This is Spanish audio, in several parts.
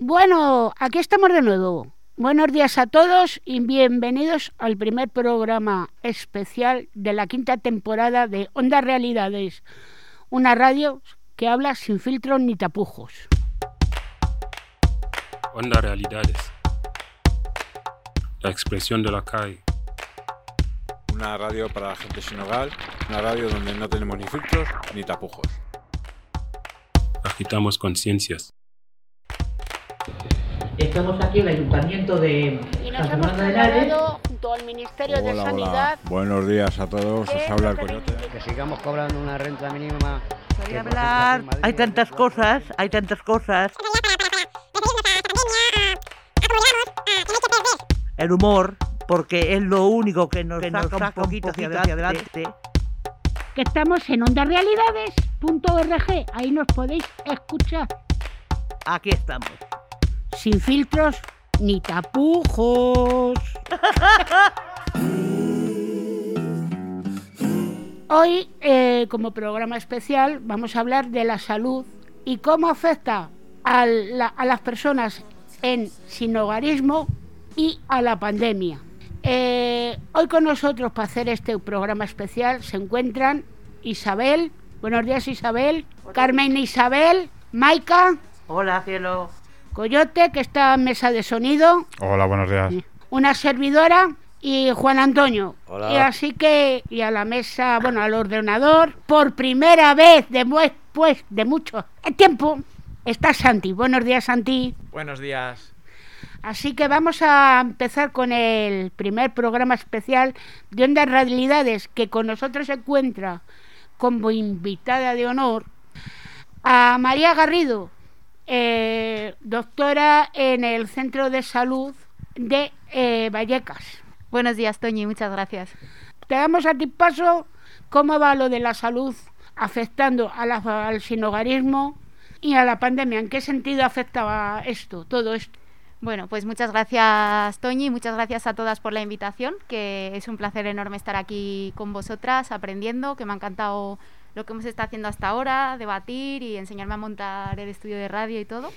Bueno, aquí estamos de nuevo. Buenos días a todos y bienvenidos al primer programa especial de la quinta temporada de Onda Realidades, una radio que habla sin filtros ni tapujos. Onda Realidades. La expresión de la calle. Una radio para la gente sin hogar, una radio donde no tenemos ni filtros ni tapujos. Agitamos conciencias. Estamos aquí en el Ayuntamiento de Y nos hemos trasladado junto al Ministerio de Hola, Sanidad. Buenos días a todos, os habla el coyote. que sigamos cobrando una renta mínima. Quería hablar. Hay tantas cosas, hay tantas cosas. El humor, porque es lo único que nos, saca, un poquito hacia adelante. Que estamos en ondarealidades.org. Ahí nos podéis escuchar Aquí estamos. Sin filtros ni tapujos. Hoy, eh, como programa especial, vamos a hablar de la salud y cómo afecta a, la- a las personas en sinhogarismo y a la pandemia. Eh, hoy con nosotros para hacer este programa especial se encuentran Isabel, buenos días Isabel, Carmen Isabel, Maika, Hola, cielo. Coyote, que está en mesa de sonido, Hola, buenos días. una servidora y Juan Antonio. Hola. Y así que, y a la mesa, bueno, al ordenador, por primera vez después de mucho tiempo, está Santi. Buenos días, Santi. Buenos días. Así que vamos a empezar con el primer programa especial de Ondas Realidades, que con nosotros se encuentra como invitada de honor a María Garrido, eh, doctora en el Centro de Salud de eh, Vallecas. Buenos días, Toñi, muchas gracias. Te damos a ti paso cómo va lo de la salud afectando a la- al sinhogarismo y a la pandemia. ¿En qué sentido afectaba esto, todo esto? Bueno, pues muchas gracias, Toñi, muchas gracias a todas por la invitación, que es un placer enorme estar aquí con vosotras aprendiendo, que me ha encantado lo que hemos estado haciendo hasta ahora, debatir y enseñarme a montar el estudio de radio y todo.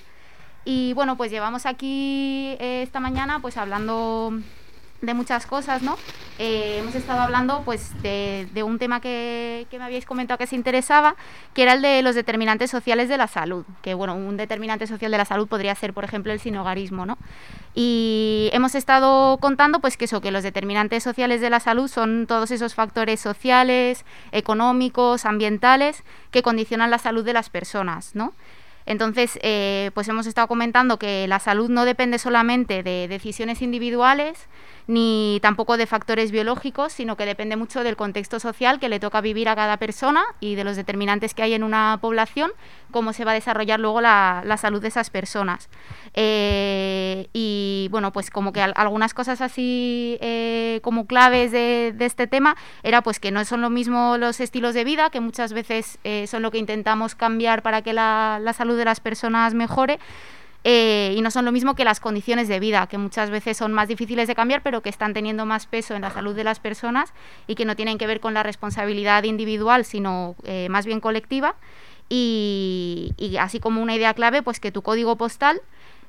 Y bueno, pues llevamos aquí eh, esta mañana pues hablando de muchas cosas, ¿no? Eh, hemos estado hablando pues de, un tema que, que me habíais comentado que se interesaba, que era el de los determinantes sociales de la salud. Que bueno, un determinante social de la salud podría ser, por ejemplo, el sinogarismo, ¿no? Y hemos estado contando pues que eso, que los determinantes sociales de la salud son todos esos factores sociales, económicos, ambientales, que condicionan la salud de las personas, ¿no? Entonces, eh, pues hemos estado comentando que la salud no depende solamente de decisiones individuales, ni tampoco de factores biológicos, sino que depende mucho del contexto social que le toca vivir a cada persona y de los determinantes que hay en una población, cómo se va a desarrollar luego la, salud de esas personas. Eh, y bueno, pues como que al- algunas cosas así eh, como claves de, este tema era pues que no son lo mismo los estilos de vida, que muchas veces eh, son lo que intentamos cambiar para que la salud de las personas mejore, eh, y no son lo mismo que las condiciones de vida, que muchas veces son más difíciles de cambiar, pero que están teniendo más peso en la salud de las personas y que no tienen que ver con la responsabilidad individual, sino eh, más bien colectiva. Y, y así como una idea clave, pues que tu código postal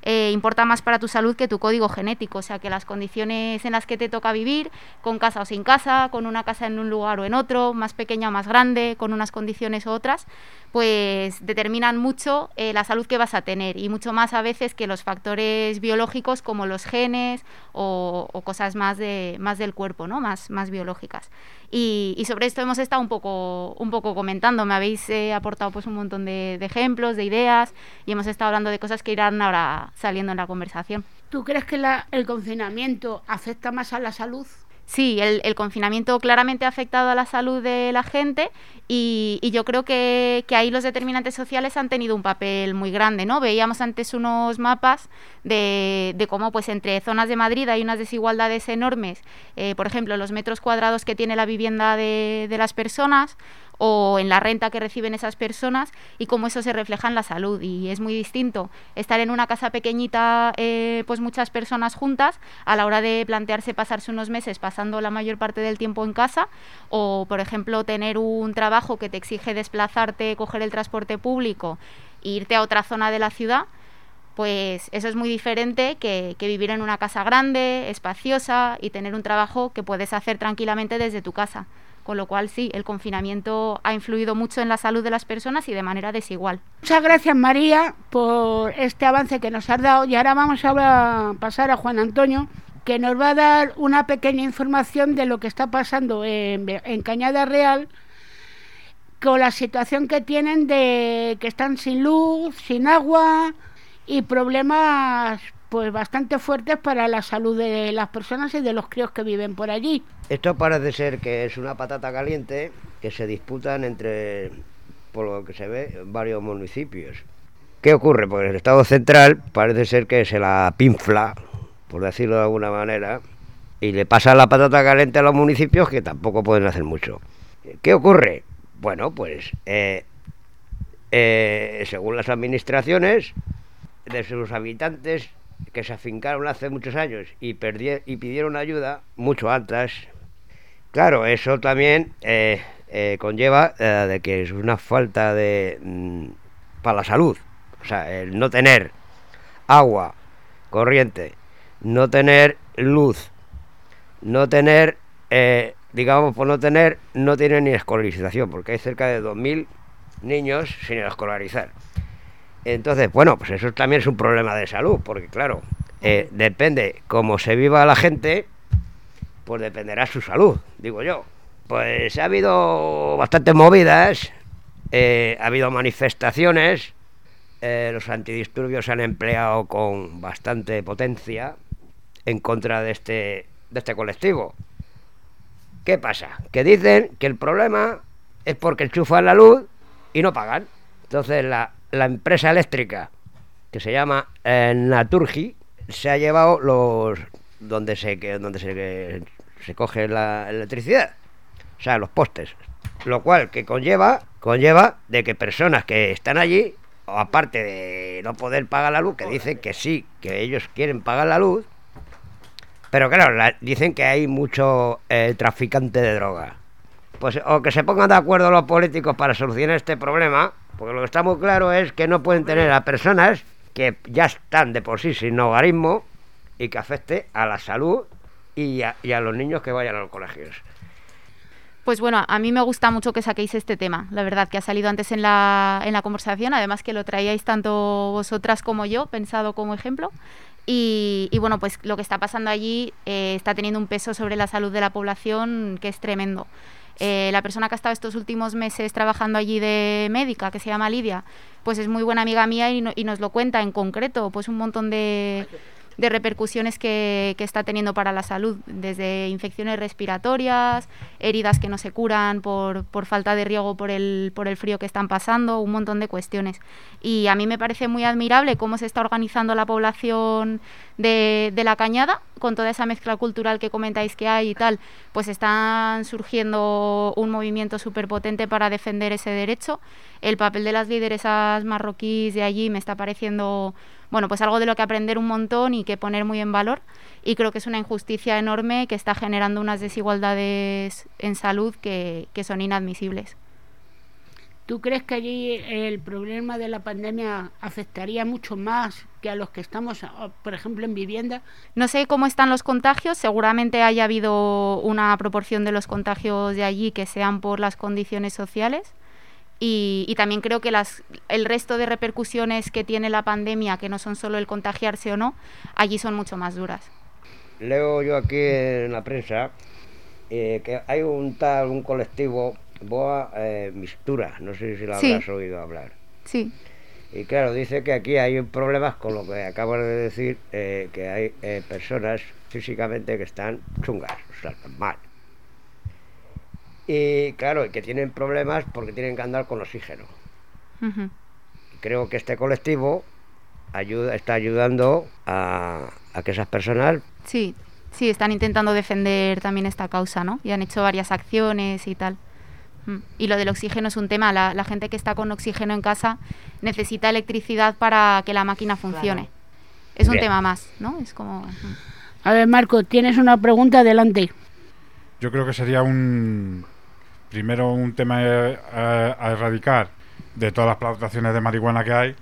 eh, importa más para tu salud que tu código genético, o sea que las condiciones en las que te toca vivir, con casa o sin casa, con una casa en un lugar o en otro, más pequeña o más grande, con unas condiciones u otras, pues determinan mucho eh, la salud que vas a tener y mucho más a veces que los factores biológicos como los genes o, cosas más, de, más del cuerpo, ¿no? más, más biológicas. Y, sobre esto hemos estado un poco, un poco comentando, me habéis eh, aportado pues un montón de ejemplos, de ideas y hemos estado hablando de cosas que irán ahora saliendo en la conversación. ¿Tú crees que la- el confinamiento afecta más a la salud? Sí, el, el confinamiento claramente ha afectado a la salud de la gente y, y yo creo que, que ahí los determinantes sociales han tenido un papel muy grande, ¿no? Veíamos antes unos mapas de, de cómo pues entre zonas de Madrid hay unas desigualdades enormes, eh, por ejemplo, los metros cuadrados que tiene la vivienda de, de las personas o en la renta que reciben esas personas y cómo eso se refleja en la salud. Y es muy distinto estar en una casa pequeñita, eh, pues muchas personas juntas, a la hora de plantearse pasarse unos meses pasando la mayor parte del tiempo en casa, o por ejemplo tener un trabajo que te exige desplazarte, coger el transporte público e irte a otra zona de la ciudad Pues eso es muy diferente que, que vivir en una casa grande, espaciosa y tener un trabajo que puedes hacer tranquilamente desde tu casa. Con lo cual, sí, el confinamiento ha influido mucho en la salud de las personas y de manera desigual. Muchas gracias María por este avance que nos has dado y ahora vamos a pasar a Juan Antonio que nos va a dar una pequeña información de lo que está pasando en, Cañada Real con la situación que tienen de que están sin luz, sin agua y problemas pues bastante fuertes para la salud de las personas y de los críos que viven por allí. Esto parece ser que es una patata caliente que se disputan entre, por lo que se ve, varios municipios. ¿Qué ocurre? Pues el Estado central parece ser que se la pinfla, por decirlo de alguna manera, y le pasa la patata caliente a los municipios que tampoco pueden hacer mucho. ¿Qué ocurre? Bueno, pues eh, eh, según las administraciones, de sus habitantes que se afincaron hace muchos años y, y pidieron ayuda mucho antes, claro, eso también eh, eh, conlleva eh, de que es una falta de mm, para la salud, o sea, el no tener agua corriente, no tener luz, no tener, digamos, por no tener, no tienen ni escolarización, porque hay cerca de 2.000 niños sin escolarizar. Entonces, bueno, pues eso también es un problema de salud, porque claro, eh, depende cómo se viva la gente, pues dependerá su salud, digo yo. Pues ha habido bastantes movidas, eh, ha habido manifestaciones, eh, los antidisturbios se han empleado con bastante potencia en contra de este, de este colectivo. ¿Qué pasa? Que dicen que el problema es porque enchufan la luz y no pagan. Entonces la, la empresa eléctrica, que se llama eh, Naturgy, se ha llevado los donde se que- donde se, se coge la electricidad, o sea, los postes, lo cual que conlleva conlleva de que personas que están allí, o aparte de no poder pagar la luz, que dicen que sí, que ellos quieren pagar la luz, pero claro, la- dicen que hay mucho eh, traficante de droga. Pues o que se pongan de acuerdo los políticos para solucionar este problema, porque lo que está muy claro es que no pueden tener a personas que ya están de por sí sin hogarismo y que afecte a la salud y a, los niños que vayan a los colegios. Pues bueno, a mí me gusta mucho que saquéis este tema, la verdad, que ha salido antes en la, en la conversación, además que lo traíais tanto vosotras como yo, pensado como ejemplo. Y, y bueno, pues lo que está pasando allí eh, está teniendo un peso sobre la salud de la población que es tremendo. Eh, la persona que ha estado estos últimos meses trabajando allí de médica, que se llama Lidia, pues es muy buena amiga mía y, no- y nos lo cuenta en concreto, pues un montón de, de repercusiones que, que está teniendo para la salud, desde infecciones respiratorias, heridas que no se curan por, por falta de riego por el, por el frío que están pasando, un montón de cuestiones. Y a mí me parece muy admirable cómo se está organizando la población de, de la cañada, con toda esa mezcla cultural que comentáis que hay y tal, pues están surgiendo un movimiento súper potente para defender ese derecho. El papel de las lideresas marroquíes de allí me está pareciendo, bueno, pues algo de lo que aprender un montón y que poner muy en valor. Y creo que es una injusticia enorme que está generando unas desigualdades en salud que, que son inadmisibles. ¿Tú crees que allí el problema de la pandemia afectaría mucho más que a los que estamos, por ejemplo, en vivienda? No sé cómo están los contagios, seguramente haya habido una proporción de los contagios de allí que sean por las condiciones sociales. Y, y también creo que las, el resto de repercusiones que tiene la pandemia, que no son solo el contagiarse o no, allí son mucho más duras. Leo yo aquí en la prensa eh, que hay un tal, un colectivo, Boa eh, Mistura, no sé si Sí. habrás oído hablar. Sí, Y claro, dice que aquí hay problemas con lo que acabas de decir, eh, que hay eh, personas físicamente que están chungas, o sea, están mal. Y claro, y que tienen problemas porque tienen que andar con oxígeno. Creo que este colectivo ayuda, está ayudando a, a que esas personas sí, sí, están intentando defender también esta causa, ¿no? Y han hecho varias acciones y tal. Mm. Y lo del oxígeno es un tema. La, la gente que está con oxígeno en casa necesita electricidad para que la máquina funcione. Es un Bien. tema más, ¿no? Es como... mm. A ver, Marco, tienes una pregunta adelante. Yo creo que sería un primero un tema eh, a, a erradicar de todas las plantaciones de marihuana que hay,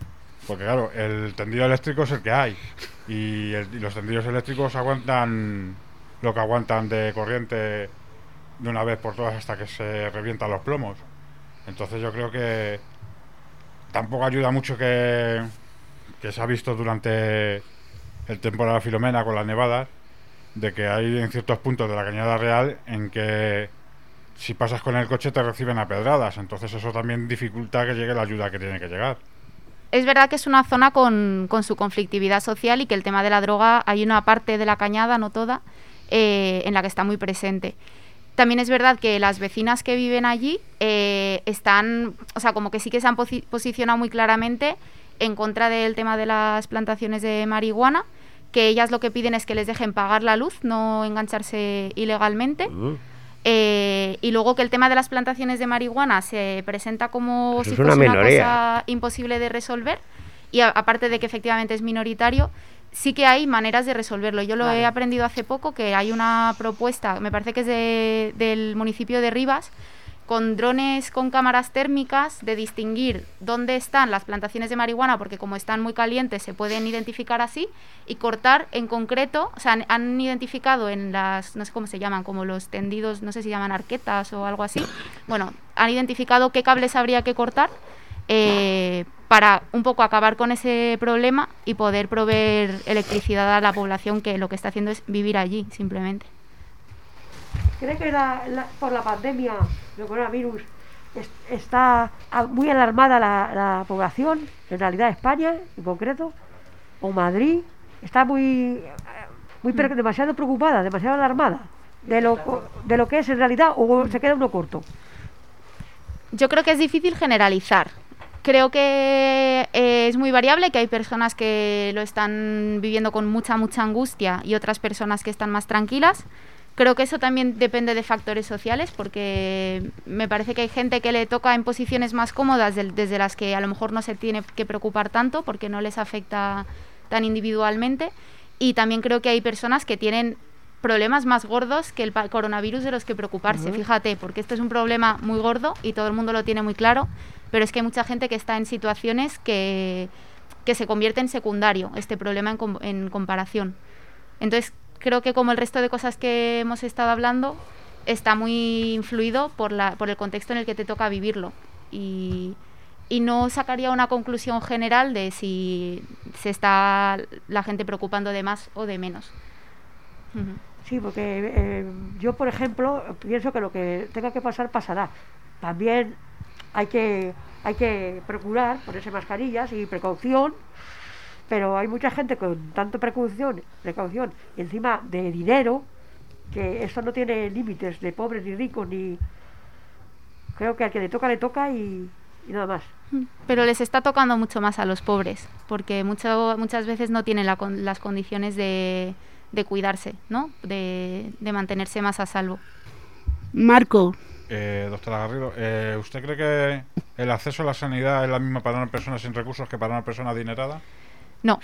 Porque claro, el tendido eléctrico es el que hay. Y, los tendidos eléctricos aguantan lo que aguantan de corriente de una vez por todas hasta que se revientan los plomos. Entonces yo creo que tampoco ayuda mucho que, que se ha visto durante el temporada Filomena con las nevadas, de que hay en ciertos puntos de la Cañada Real en que si pasas con el coche te reciben a pedradas. Entonces eso también dificulta que llegue la ayuda que tiene que llegar. Es verdad que es una zona con, con su conflictividad social y que el tema de la droga hay una parte de la cañada, no toda, eh, en la que está muy presente. También es verdad que las vecinas que viven allí eh, están, o sea, como que sí que se han posi- posicionado muy claramente en contra del tema de las plantaciones de marihuana, que ellas lo que piden es que les dejen pagar la luz, no engancharse ilegalmente. Eh, y luego que el tema de las plantaciones de marihuana se presenta como Eso si una fuese una cosa imposible de resolver. Y a- aparte de que efectivamente es minoritario, sí que hay maneras de resolverlo. Yo lo he aprendido hace poco que hay una propuesta, me parece que es de- del municipio de Rivas, con drones con cámaras térmicas de distinguir dónde están las plantaciones de marihuana, porque como están muy calientes se pueden identificar así, y cortar en concreto, o sea, han, identificado en las, no sé cómo se llaman, como los tendidos, no sé si llaman arquetas o algo así, bueno, han identificado qué cables habría que cortar eh, para un poco acabar con ese problema y poder proveer electricidad a la población que lo que está haciendo es vivir allí, simplemente. ¿Cree que la- la- por la pandemia del coronavirus es- está muy alarmada la, la población, en realidad España en concreto, o Madrid? Está muy, eh, muy pre- demasiado preocupada, demasiado alarmada de lo, de lo que es en realidad o se queda uno corto. Yo creo que es difícil generalizar. Creo que eh, es muy variable, que hay personas que lo están viviendo con mucha, mucha angustia y otras personas que están más tranquilas. Creo que eso también depende de factores sociales, porque me parece que hay gente que le toca en posiciones más cómodas del- desde las que a lo mejor no se tiene que preocupar tanto porque no les afecta tan individualmente. Y también creo que hay personas que tienen problemas más gordos que el coronavirus de los que preocuparse. Fíjate, porque esto es un problema muy gordo y todo el mundo lo tiene muy claro, pero es que hay mucha gente que está en situaciones que, que se convierte en secundario este problema en, com- en comparación. Entonces, creo que como el resto de cosas que hemos estado hablando, está muy influido por, la, por el contexto en el que te toca vivirlo. Y, y no sacaría una conclusión general de si se está la gente preocupando de más o de menos. Sí, porque eh, yo, por ejemplo, pienso que lo que tenga que pasar pasará. También hay que, hay que procurar ponerse mascarillas y precaución, pero hay mucha gente con tanto precaución, precaución y encima de dinero, que esto no tiene límites de pobres ni ricos, ni... Creo que al que le toca, le toca y, y nada más. Pero les está tocando mucho más a los pobres, porque mucho, muchas veces no tienen la con- las condiciones de, de cuidarse, ¿no? De, de mantenerse más a salvo. Marco, Eh, doctora Garrido, eh, ¿usted cree que el acceso a la sanidad es la misma para una persona sin recursos que para una persona adinerada? No,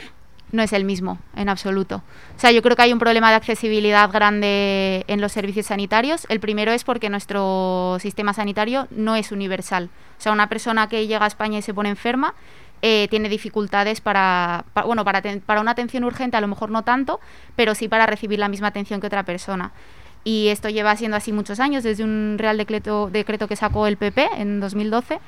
no es el mismo, en absoluto. O sea, yo creo que hay un problema de accesibilidad grande en los servicios sanitarios. El primero es porque nuestro sistema sanitario no es universal. O sea, una persona que llega a España y se pone enferma eh, tiene dificultades para, pa- bueno, para, para una atención urgente, a lo mejor no tanto, pero sí para recibir la misma atención que otra persona. Y esto lleva siendo así muchos años, desde un Real Decreto, decreto que sacó el PP en 2012,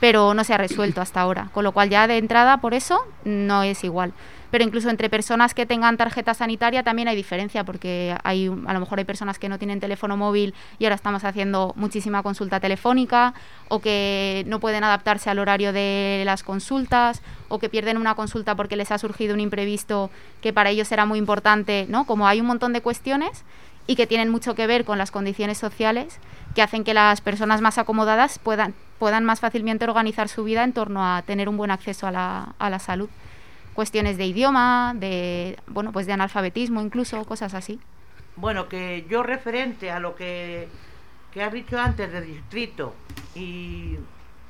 pero no se ha resuelto hasta ahora. Con lo cual ya de entrada, por eso, no es igual. Pero incluso entre personas que tengan tarjeta sanitaria también hay diferencia, porque hay, a lo mejor hay personas que no tienen teléfono móvil y ahora estamos haciendo muchísima consulta telefónica, o que no pueden adaptarse al horario de las consultas, o que pierden una consulta porque les ha surgido un imprevisto que para ellos era muy importante, ¿no? Como hay un montón de cuestiones y que tienen mucho que ver con las condiciones sociales que hacen que las personas más acomodadas puedan, puedan más fácilmente organizar su vida en torno a tener un buen acceso a la, a la salud. Cuestiones de idioma, de bueno, pues de analfabetismo incluso, cosas así. Bueno, que yo referente a lo que, que has dicho antes de distrito y,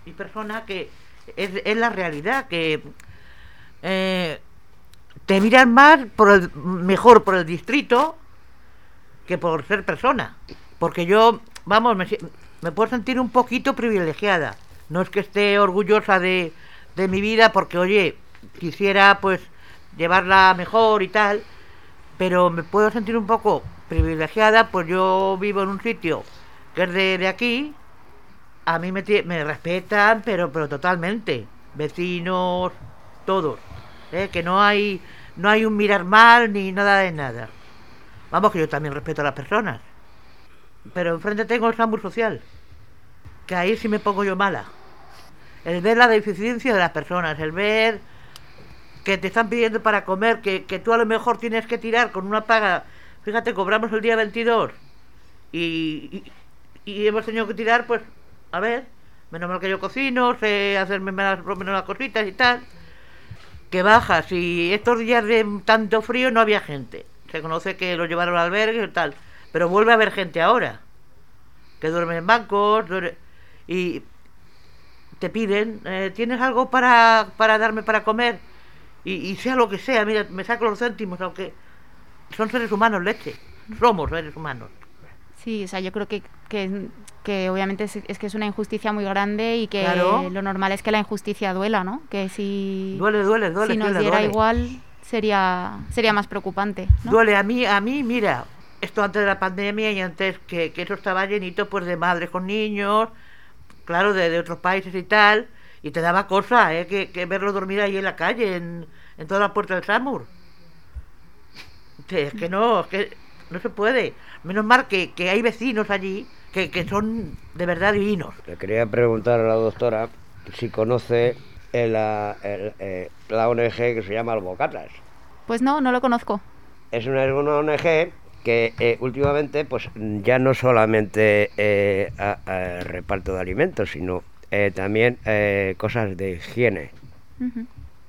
y persona, que es, es la realidad, que eh, te miran más, por el, mejor por el distrito que por ser persona. Porque yo, vamos, me, puedo sentir un poquito privilegiada. No es que esté orgullosa de, de mi vida, porque, oye, quisiera pues llevarla mejor y tal, pero me puedo sentir un poco privilegiada, pues yo vivo en un sitio que es de, de aquí, a mí me, me respetan, pero, pero totalmente, vecinos, todos, ¿eh? que no hay, no hay un mirar mal ni nada de nada. Vamos, que yo también respeto a las personas, pero enfrente tengo el SAMUR social, que ahí sí me pongo yo mala. El ver la deficiencia de las personas, el ver que te están pidiendo para comer, que, que tú a lo mejor tienes que tirar con una paga. Fíjate, cobramos el día 22 y, y, y hemos tenido que tirar, pues, a ver, menos mal que yo cocino, sé hacerme menos las cositas y tal. Que bajas y estos días de tanto frío no había gente. Se conoce que lo llevaron al albergue y tal, pero vuelve a haber gente ahora. Que duerme en bancos duerme- y te piden, eh, ¿tienes algo para, para darme para comer? Y, y sea lo que sea, mira, me saco los céntimos, aunque son seres humanos, leche. Somos seres humanos. Sí, o sea, yo creo que, que, que obviamente es, es que es una injusticia muy grande y que Claro. lo normal es que la injusticia duela, ¿no? Que si, Duele, duele, duele. si nos duele, diera duele. igual sería, sería más preocupante. ¿no? Duele a mí, a mí, mira, esto antes de la pandemia y antes que, que eso estaba llenito pues de madres con niños, claro, de, de otros países y tal, y te daba cosa, ¿eh? Que, que verlo dormir ahí en la calle, en, en toda la puerta del Samur. Es que no, es que no se puede. Menos mal que, que hay vecinos allí que, que son de verdad divinos. Le quería preguntar a la doctora si conoce el, eh, la ONG que se llama Albocatas. Pues no, no lo conozco. Es una, ONG que eh, últimamente pues ya no solamente eh, a- a reparto de alimentos, sino eh, también eh, cosas de higiene,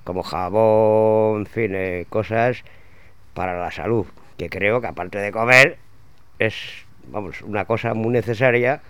como jabón, en fin, eh, cosas para la salud, que creo que aparte de comer es, vamos, una cosa muy necesaria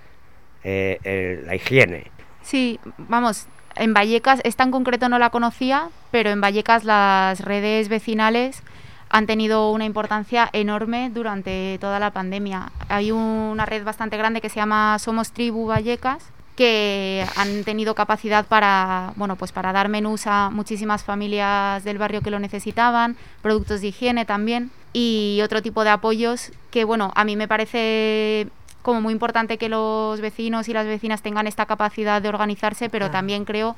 eh, la higiene. Sí, vamos, en Vallecas, esta en concreto no la conocía, pero en Vallecas las redes vecinales han tenido una importancia enorme durante toda la pandemia. Hay una red bastante grande que se llama Somos Tribu Vallecas que han tenido capacidad para, bueno, pues para dar menús a muchísimas familias del barrio que lo necesitaban, productos de higiene también y otro tipo de apoyos que, bueno, a mí me parece como muy importante que los vecinos y las vecinas tengan esta capacidad de organizarse, pero Claro. también creo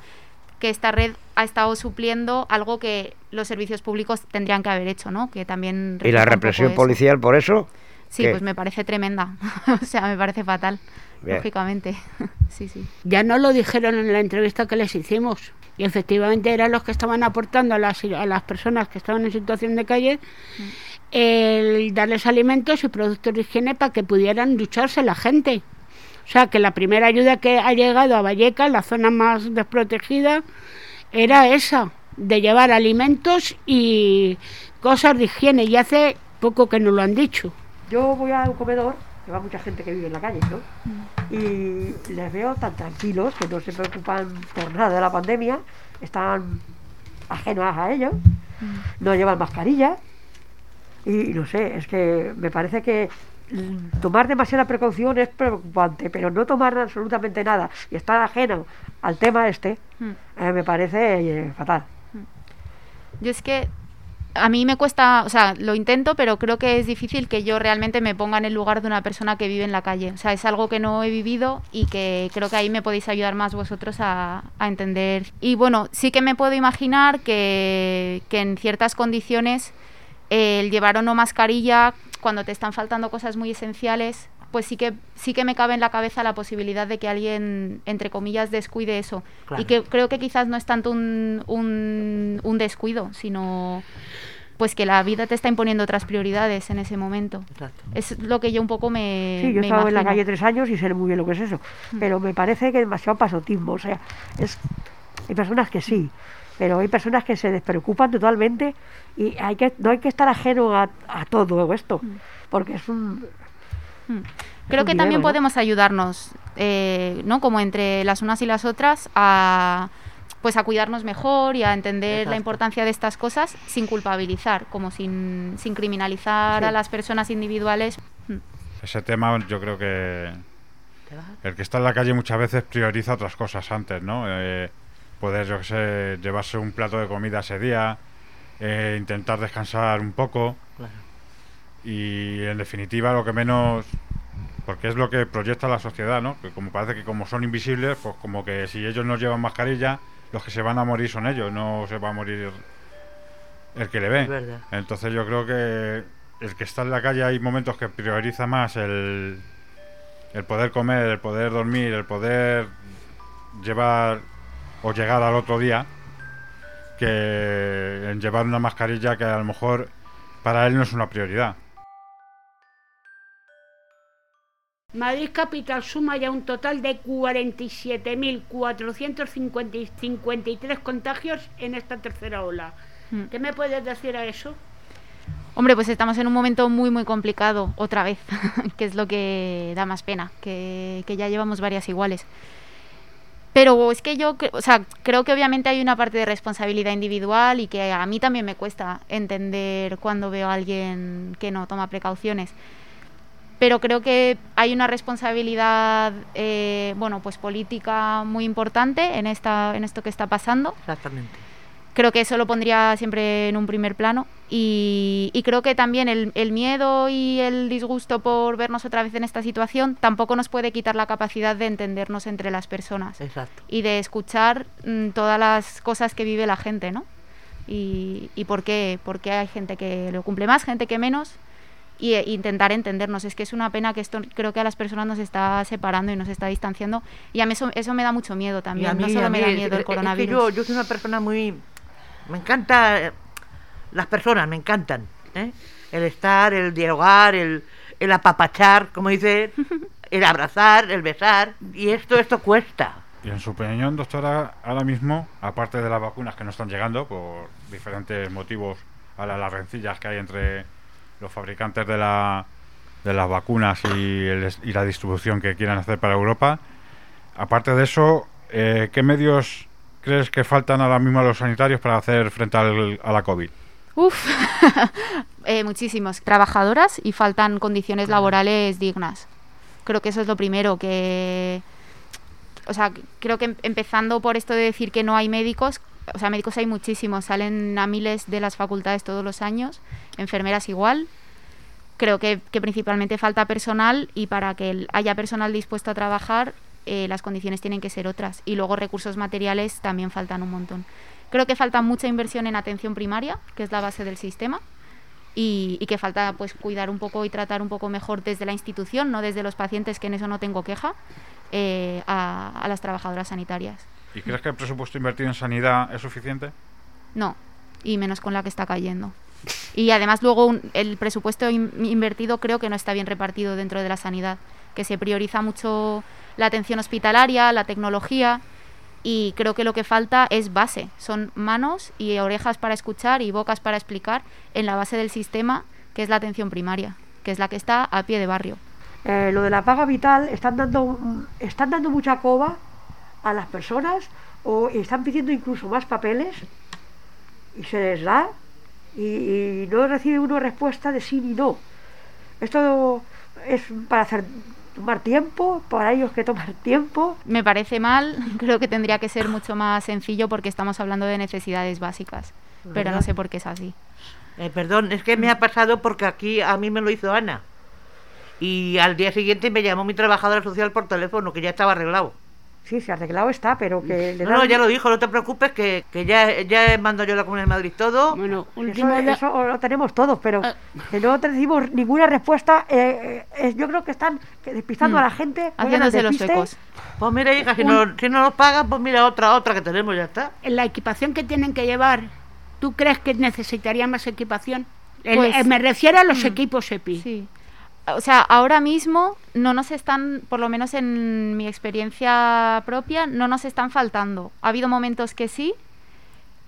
que esta red ha estado supliendo algo que los servicios públicos tendrían que haber hecho, ¿no? Que también ¿Y la represión policial por eso? Sí, ¿Qué? pues me parece tremenda. o sea, me parece fatal, Bien. lógicamente. sí, sí. Ya no lo dijeron en la entrevista que les hicimos. Y efectivamente eran los que estaban aportando a las, a las personas que estaban en situación de calle el darles alimentos y productos de higiene para que pudieran ducharse la gente. O sea, que la primera ayuda que ha llegado a Vallecas, la zona más desprotegida, era esa, de llevar alimentos y cosas de higiene. Y hace poco que nos lo han dicho. Yo voy a un comedor, que va mucha gente que vive en la calle, ¿no? Y les veo tan tranquilos, que no se preocupan por nada de la pandemia, están ajenos a ello, no llevan mascarilla. Y no sé, es que me parece que mm, tomar demasiada precaución es preocupante, pero no tomar absolutamente nada y estar ajeno al tema este, Mm. eh, me parece eh, fatal. Yo es que a mí me cuesta, o sea, lo intento, pero creo que es difícil que yo realmente me ponga en el lugar de una persona que vive en la calle. O sea, es algo que no he vivido y que creo que ahí me podéis ayudar más vosotros a, a entender. Y bueno, sí que me puedo imaginar que, que en ciertas condiciones el llevar o no mascarilla, cuando te están faltando cosas muy esenciales, pues sí que sí que me cabe en la cabeza la posibilidad de que alguien, entre comillas, descuide eso. Claro. Y que creo que quizás no es tanto un, un, un descuido, sino pues que la vida te está imponiendo otras prioridades en ese momento. Exacto. Es lo que yo un poco me. Sí, yo he me estado en la calle tres años y sé muy bien lo que es eso. Pero me parece que demasiado pasotismo. O sea, es, hay personas que sí, pero hay personas que se despreocupan totalmente y hay que, no hay que estar ajeno a, a todo esto. Porque es un. Mm. Creo un que dilema, también ¿no? podemos ayudarnos, eh, ¿no? Como entre las unas y las otras, a pues a cuidarnos mejor y a entender la importancia de estas cosas sin culpabilizar, como sin, sin criminalizar Sí. a las personas individuales. Mm. Ese tema yo creo que el que está en la calle muchas veces prioriza otras cosas antes, ¿no? Eh, poder, yo qué sé, llevarse un plato de comida ese día, eh, intentar descansar un poco Claro. y en definitiva lo que menos porque es lo que proyecta la sociedad, ¿no? Que como parece que como son invisibles, pues como que si ellos no llevan mascarilla, los que se van a morir son ellos, no se va a morir el que le ve. Entonces yo creo que el que está en la calle hay momentos que prioriza más el, el poder comer, el poder dormir, el poder llevar o llegar al otro día que en llevar una mascarilla que a lo mejor para él no es una prioridad. Madrid Capital suma ya un total de 47.453 contagios en esta tercera ola. Mm. ¿Qué me puedes decir a eso? Hombre, pues estamos en un momento muy, muy complicado, otra vez, que es lo que da más pena, que, que ya llevamos varias iguales. Pero es que yo, o sea, creo que obviamente hay una parte de responsabilidad individual y que a mí también me cuesta entender cuando veo a alguien que no toma precauciones. Pero creo que hay una responsabilidad, eh, bueno, pues política muy importante en, esta, en esto que está pasando Exactamente. Creo que eso lo pondría siempre en un primer plano y, y creo que también el, el miedo y el disgusto por vernos otra vez en esta situación tampoco nos puede quitar la capacidad de entendernos entre las personas Exacto. y de escuchar mm, todas las cosas que vive la gente, ¿no? Y, y por qué, por qué hay gente que lo cumple más, gente que menos y e intentar entendernos. Es que es una pena que esto creo que a las personas nos está separando y nos está distanciando y a mí eso, eso me da mucho miedo también. no solo me da miedo el es que coronavirus. yo, yo soy una persona muy... Me encanta... eh, Las personas me encantan. ¿eh? El estar, el dialogar, el, el apapachar, como dice, el abrazar, el besar. Y esto, esto cuesta. Y en su opinión, doctora, ahora mismo, aparte de las vacunas que no están llegando por diferentes motivos a la- las rencillas que hay entre los fabricantes de, la, de las vacunas y, el y la distribución que quieran hacer para Europa, aparte de eso, eh, ¿qué medios crees que faltan ahora mismo a los sanitarios para hacer frente al- a la COVID? Uf, eh, muchísimos. Trabajadoras y faltan condiciones laborales dignas. Creo que eso es lo primero que... O sea, creo que em- empezando por esto de decir que no hay médicos, o sea, médicos hay muchísimos, salen a miles de las facultades todos los años, enfermeras igual. Creo que, que principalmente falta personal y para que haya personal dispuesto a trabajar, eh, las condiciones tienen que ser otras. Y luego recursos materiales también faltan un montón. Creo que falta mucha inversión en atención primaria, que es la base del sistema, y, y que falta pues cuidar un poco y tratar un poco mejor desde la institución, no desde los pacientes, que en eso no tengo queja, eh, a, a las trabajadoras sanitarias. ¿Y crees que el presupuesto invertido en sanidad es suficiente? No, y menos con la que está cayendo. Y además luego un- el presupuesto in- invertido creo que no está bien repartido dentro de la sanidad, que se prioriza mucho la atención hospitalaria, la tecnología, y creo que lo que falta es base, son manos y orejas para escuchar y bocas para explicar en la base del sistema, que es la atención primaria, que es la que está a pie de barrio. Eh, lo de la paga vital están dando están dando mucha coba a las personas o están pidiendo incluso más papeles y se les da y, y no recibe una respuesta de sí ni no. Esto es para hacer tomar tiempo, para ellos que tomar tiempo. Me parece mal, creo que tendría que ser mucho más sencillo porque estamos hablando de necesidades básicas, pero no sé por qué es así. Eh, perdón, es que me ha pasado porque aquí a mí me lo hizo Ana. Y al día siguiente me llamó mi trabajadora social por teléfono, que ya estaba arreglado. Sí, se arreglado está, pero que le No, no, dan- ya lo dijo, no te preocupes, que, que ya, ya mando yo a la Comunidad de Madrid todo. Bueno, Eso, último da- eso lo tenemos todos, pero Ah. que no recibimos ninguna respuesta. eh, eh, yo creo que están despistando Mm. a la gente. juegan al Haciéndose los despiste. ecos. Pues mira, hija, si no, si no nos pagan, pues mira otra, otra que tenemos, ya está. en la equipación que tienen que llevar, ¿tú crees que necesitaría más equipación? El- Pues- eh, me refiero a los Mm. equipos EPI. Sí. O sea, ahora mismo no nos están, por lo menos en mi experiencia propia, no nos están faltando. Ha habido momentos que sí,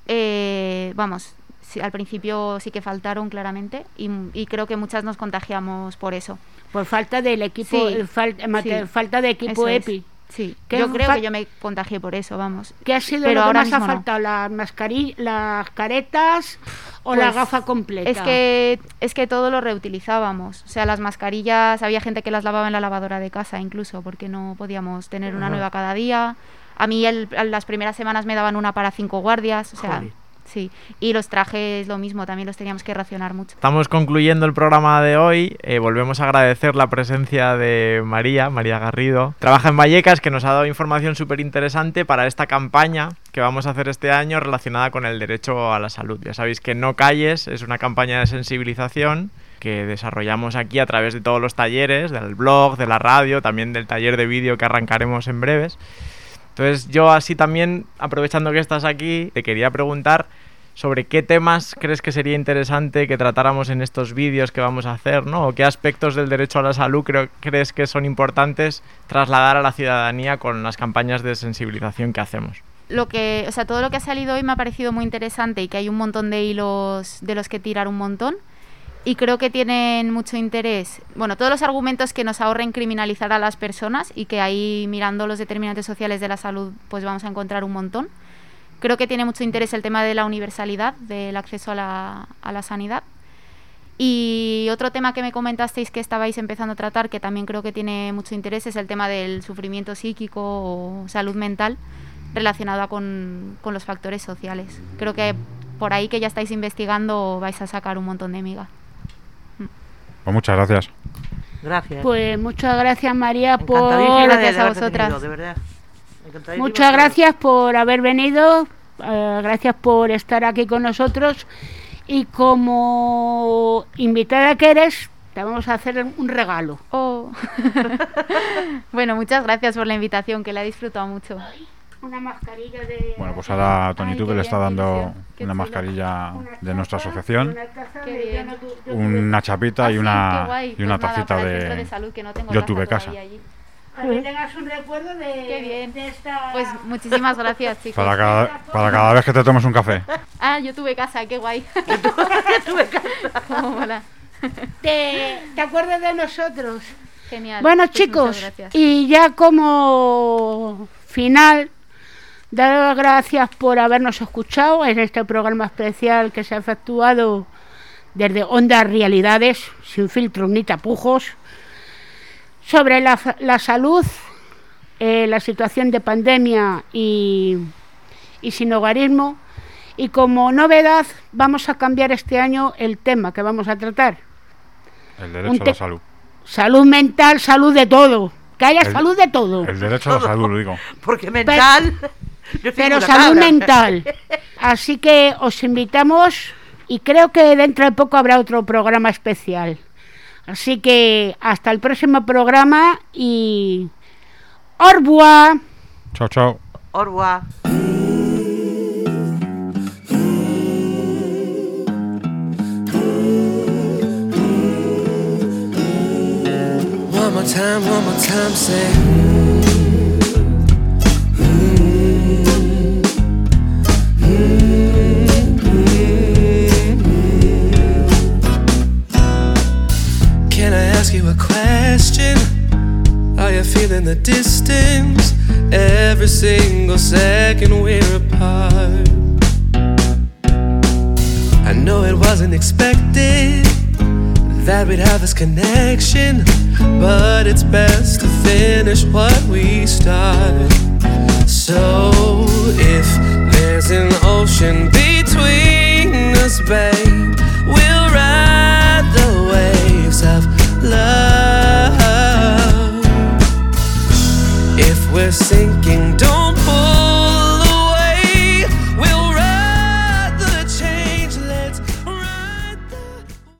eh, vamos, sí, al principio sí que faltaron claramente y, y creo que muchas nos contagiamos por eso. Por falta del equipo, Sí, eh, fal- mate- sí. falta de equipo es. Sí, ¿Qué yo creo que yo me contagié por eso, vamos. ¿Qué ha sido Pero lo que ahora más ha no. faltado? ¿Las mascarillas, las caretas o la Pues, gafa completa? Es que, es que todo lo reutilizábamos. O sea, las mascarillas, había gente que las lavaba en la lavadora de casa incluso, porque no podíamos tener una nueva cada día. A mí el- las primeras semanas me daban una para cinco guardias, o sea, Joder. Sí. Y los trajes lo mismo, también los teníamos que racionar mucho. Estamos concluyendo el programa de hoy. Eh, volvemos a agradecer la presencia de María, María Garrido. Trabaja en Vallecas, que nos ha dado información súper interesante para esta campaña que vamos a hacer este año relacionada con el derecho a la salud. Ya sabéis que No Calles es una campaña de sensibilización que desarrollamos aquí a través de todos los talleres, del blog, de la radio, también del taller de vídeo que arrancaremos en breves. Entonces yo así también, aprovechando que estás aquí, te quería preguntar sobre qué temas crees que sería interesante que tratáramos en estos vídeos que vamos a hacer, ¿no? O qué aspectos del derecho a la salud creo, crees que son importantes trasladar a la ciudadanía con las campañas de sensibilización que hacemos. Lo que, o sea, todo lo que ha salido hoy me ha parecido muy interesante y que hay un montón de hilos de los que tirar un montón. Y creo que tienen mucho interés. Bueno, todos los argumentos que nos ahorren criminalizar a las personas y que ahí mirando los determinantes sociales de la salud pues vamos a encontrar un montón. Creo que tiene mucho interés el tema de la universalidad, del acceso a la, sanidad. Y otro tema que me comentasteis que estabais empezando a tratar, que también creo que tiene mucho interés, es el tema del sufrimiento psíquico o salud mental relacionada con, con los factores sociales. Creo que por ahí que ya estáis investigando vais a sacar un montón de miga. Pues muchas gracias. Gracias. Pues muchas gracias María por... Gracias a vosotras. tenido, de verdad. Encantadísima Muchas gracias por haber venido, eh, gracias por estar aquí con nosotros y como invitada que eres, te vamos a hacer un regalo. Oh. bueno, muchas gracias por la invitación, que la he disfrutado mucho. Una mascarilla de... Bueno, pues ahora Tony qué le está dando una mascarilla Una de nuestra asociación, una tuve- una chapita Ah, y una, y una Pues nada, tacita de... salud, que no tengo Yo tuve casa. Para que tengas un recuerdo de, Qué bien. de esta... Pues muchísimas gracias, chicos. Para cada, para cada vez que te tomes un café. Ah, yo tuve casa, qué guay. tuve casa. Cómo mola. ¿Te, te acuerdas de nosotros? Genial. Bueno, Pues chicos, y ya como final, dar las gracias por habernos escuchado en este programa especial que se ha efectuado desde Ondas Realidades, sin filtros ni tapujos, sobre la, la salud, eh, la situación de pandemia y, y sin hogarismo. Y como novedad, vamos a cambiar este año el tema que vamos a tratar. El Un derecho a la salud. Salud mental, salud de todo. Que haya El- salud de todo. El derecho a la salud, lo digo. Porque mental. Pero salud cabra. mental. Así que os invitamos y creo que dentro de poco habrá otro programa especial. Así que hasta el próximo programa y... Revoir. Chao, chao. Revoir. One more time, one more time, say. distance. Every single second we're apart. I know it wasn't expected that we'd have this connection, but it's best to finish what we start. So if there's an ocean between us, babe, we'll ride the waves of love.